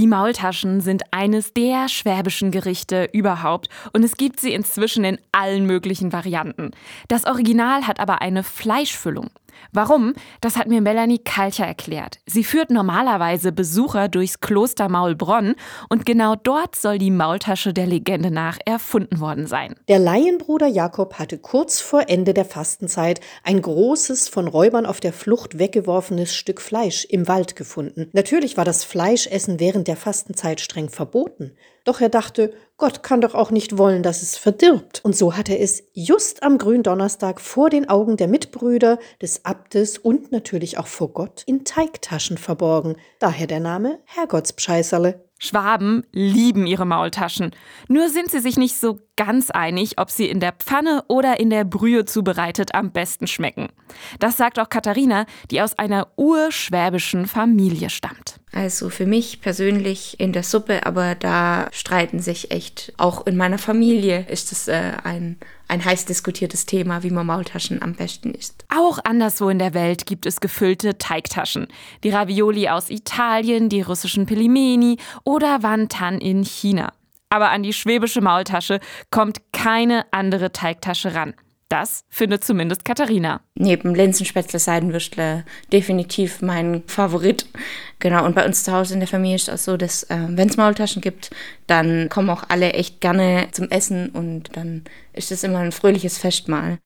Die Maultaschen sind eines der schwäbischen Gerichte überhaupt und es gibt sie inzwischen in allen möglichen Varianten. Das Original hat aber eine Fleischfüllung. Warum? Das hat mir Melanie Kalcher erklärt. Sie führt normalerweise Besucher durchs Kloster Maulbronn und genau dort soll die Maultasche der Legende nach erfunden worden sein. Der Laienbruder Jakob hatte kurz vor Ende der Fastenzeit ein großes, von Räubern auf der Flucht weggeworfenes Stück Fleisch im Wald gefunden. Natürlich war das Fleischessen während der Fastenzeit streng verboten. Doch er dachte, Gott kann doch auch nicht wollen, dass es verdirbt. Und so hat er es just am Gründonnerstag vor den Augen der Mitbrüder, des Abtes und natürlich auch vor Gott in Teigtaschen verborgen. Daher der Name Herrgottspscheißerle. Schwaben lieben ihre Maultaschen. Nur sind sie sich nicht so ganz einig, ob sie in der Pfanne oder in der Brühe zubereitet am besten schmecken. Das sagt auch Katharina, die aus einer urschwäbischen Familie stammt. Also für mich persönlich in der Suppe, aber da streiten sich echt, auch in meiner Familie ist es äh, ein, ein heiß diskutiertes Thema, wie man Maultaschen am besten isst. Auch anderswo in der Welt gibt es gefüllte Teigtaschen. Die Ravioli aus Italien, die russischen Pelimeni oder Wantan in China. Aber an die schwäbische Maultasche kommt keine andere Teigtasche ran. Das findet zumindest Katharina. Neben Linsenspätzle, Seidenwürstle definitiv mein Favorit. Genau, und bei uns zu Hause in der Familie ist es auch so, dass äh, wenn es Maultaschen gibt, dann kommen auch alle echt gerne zum Essen und dann ist es immer ein fröhliches Festmahl.